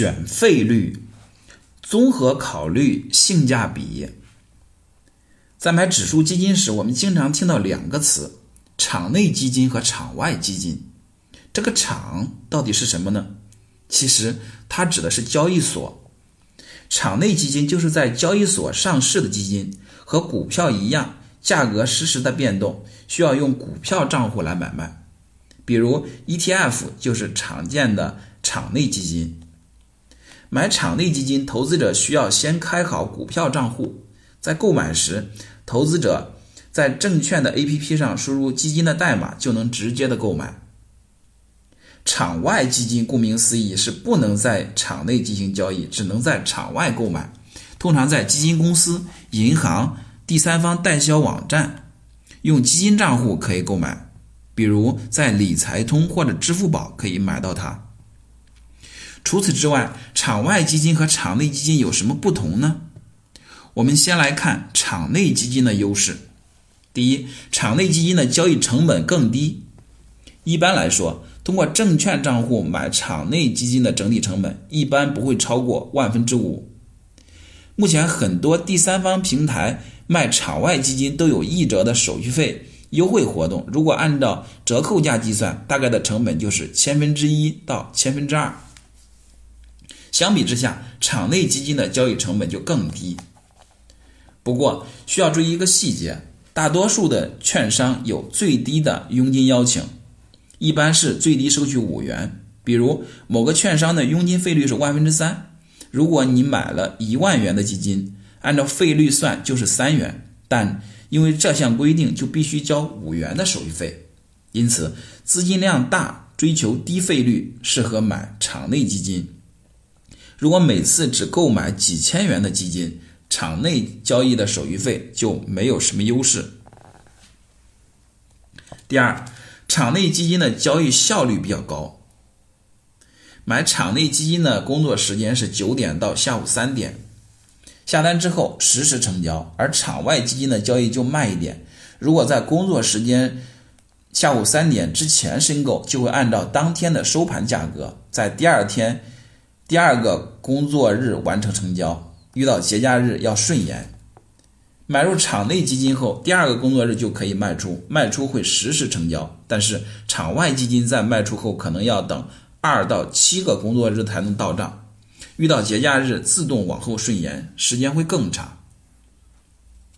选费率，综合考虑性价比。在买指数基金时，我们经常听到两个词：场内基金和场外基金。这个“场”到底是什么呢？其实它指的是交易所。场内基金就是在交易所上市的基金，和股票一样，价格实时的变动，需要用股票账户来买卖。比如 ETF 就是常见的场内基金。买场内基金，投资者需要先开好股票账户，在购买时，投资者在证券的 APP 上输入基金的代码，就能直接的购买。场外基金顾名思义是不能在场内进行交易，只能在场外购买，通常在基金公司、银行、第三方代销网站用基金账户可以购买，比如在理财通或者支付宝可以买到它。除此之外，场外基金和场内基金有什么不同呢？我们先来看场内基金的优势。第一，场内基金的交易成本更低。一般来说，通过证券账户买场内基金的整体成本一般不会超过万分之五。目前很多第三方平台卖场外基金都有一折的手续费优惠活动，如果按照折扣价计算，大概的成本就是千分之一到千分之二。相比之下，场内基金的交易成本就更低。不过需要注意一个细节，大多数的券商有最低的佣金邀请，一般是最低收取五元。比如某个券商的佣金费率是万分之三，如果你买了一万元的基金，按照费率算就是三元，但因为这项规定就必须交五元的手续费。因此，资金量大、追求低费率，适合买场内基金。如果每次只购买几千元的基金，场内交易的手续费就没有什么优势。第二，场内基金的交易效率比较高。买场内基金的工作时间是九点到下午三点，下单之后实时成交；而场外基金的交易就慢一点，如果在工作时间下午三点之前申购，就会按照当天的收盘价格，在第二天。第二个工作日完成成交，遇到节假日要顺延。买入场内基金后，第二个工作日就可以卖出，卖出会实时成交。但是场外基金在卖出后可能要等二到七个工作日才能到账，遇到节假日自动往后顺延，时间会更长。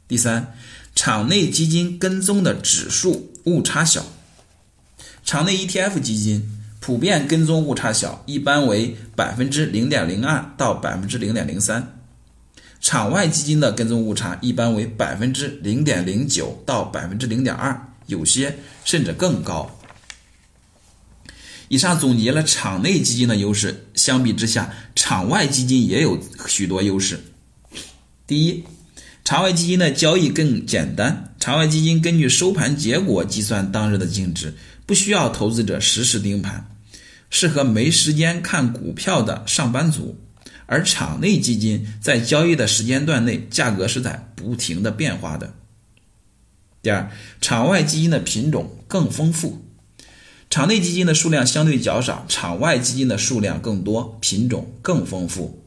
第三，场内基金跟踪的指数误差小，场内 ETF 基金。普遍跟踪误差小，一般为百分之零点零二到百分之零点零三。场外基金的跟踪误差一般为百分之零点零九到百分之零点二，有些甚至更高。以上总结了场内基金的优势，相比之下，场外基金也有许多优势。第一，场外基金的交易更简单，场外基金根据收盘结果计算当日的净值，不需要投资者实时盯盘。适合没时间看股票的上班族，而场内基金在交易的时间段内，价格是在不停的变化的。第二，场外基金的品种更丰富，场内基金的数量相对较少，场外基金的数量更多，品种更丰富。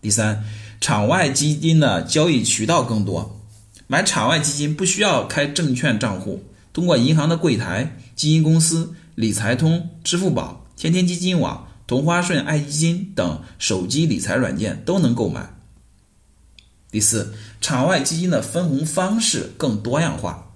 第三，场外基金的交易渠道更多，买场外基金不需要开证券账户，通过银行的柜台、基金公司。理财通、支付宝、天天基金网、同花顺、爱基金等手机理财软件都能购买。第四，场外基金的分红方式更多样化。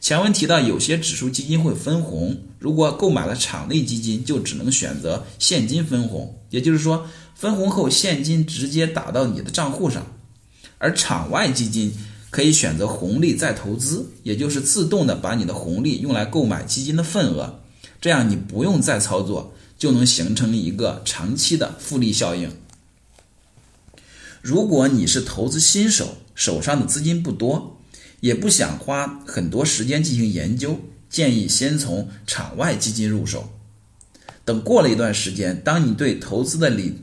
前文提到，有些指数基金会分红，如果购买了场内基金，就只能选择现金分红，也就是说，分红后现金直接打到你的账户上。而场外基金可以选择红利再投资，也就是自动的把你的红利用来购买基金的份额。这样你不用再操作，就能形成一个长期的复利效应。如果你是投资新手，手上的资金不多，也不想花很多时间进行研究，建议先从场外基金入手。等过了一段时间，当你对投资的理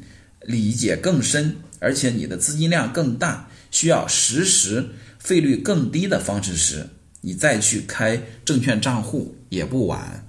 理解更深，而且你的资金量更大，需要实时费率更低的方式时，你再去开证券账户也不晚。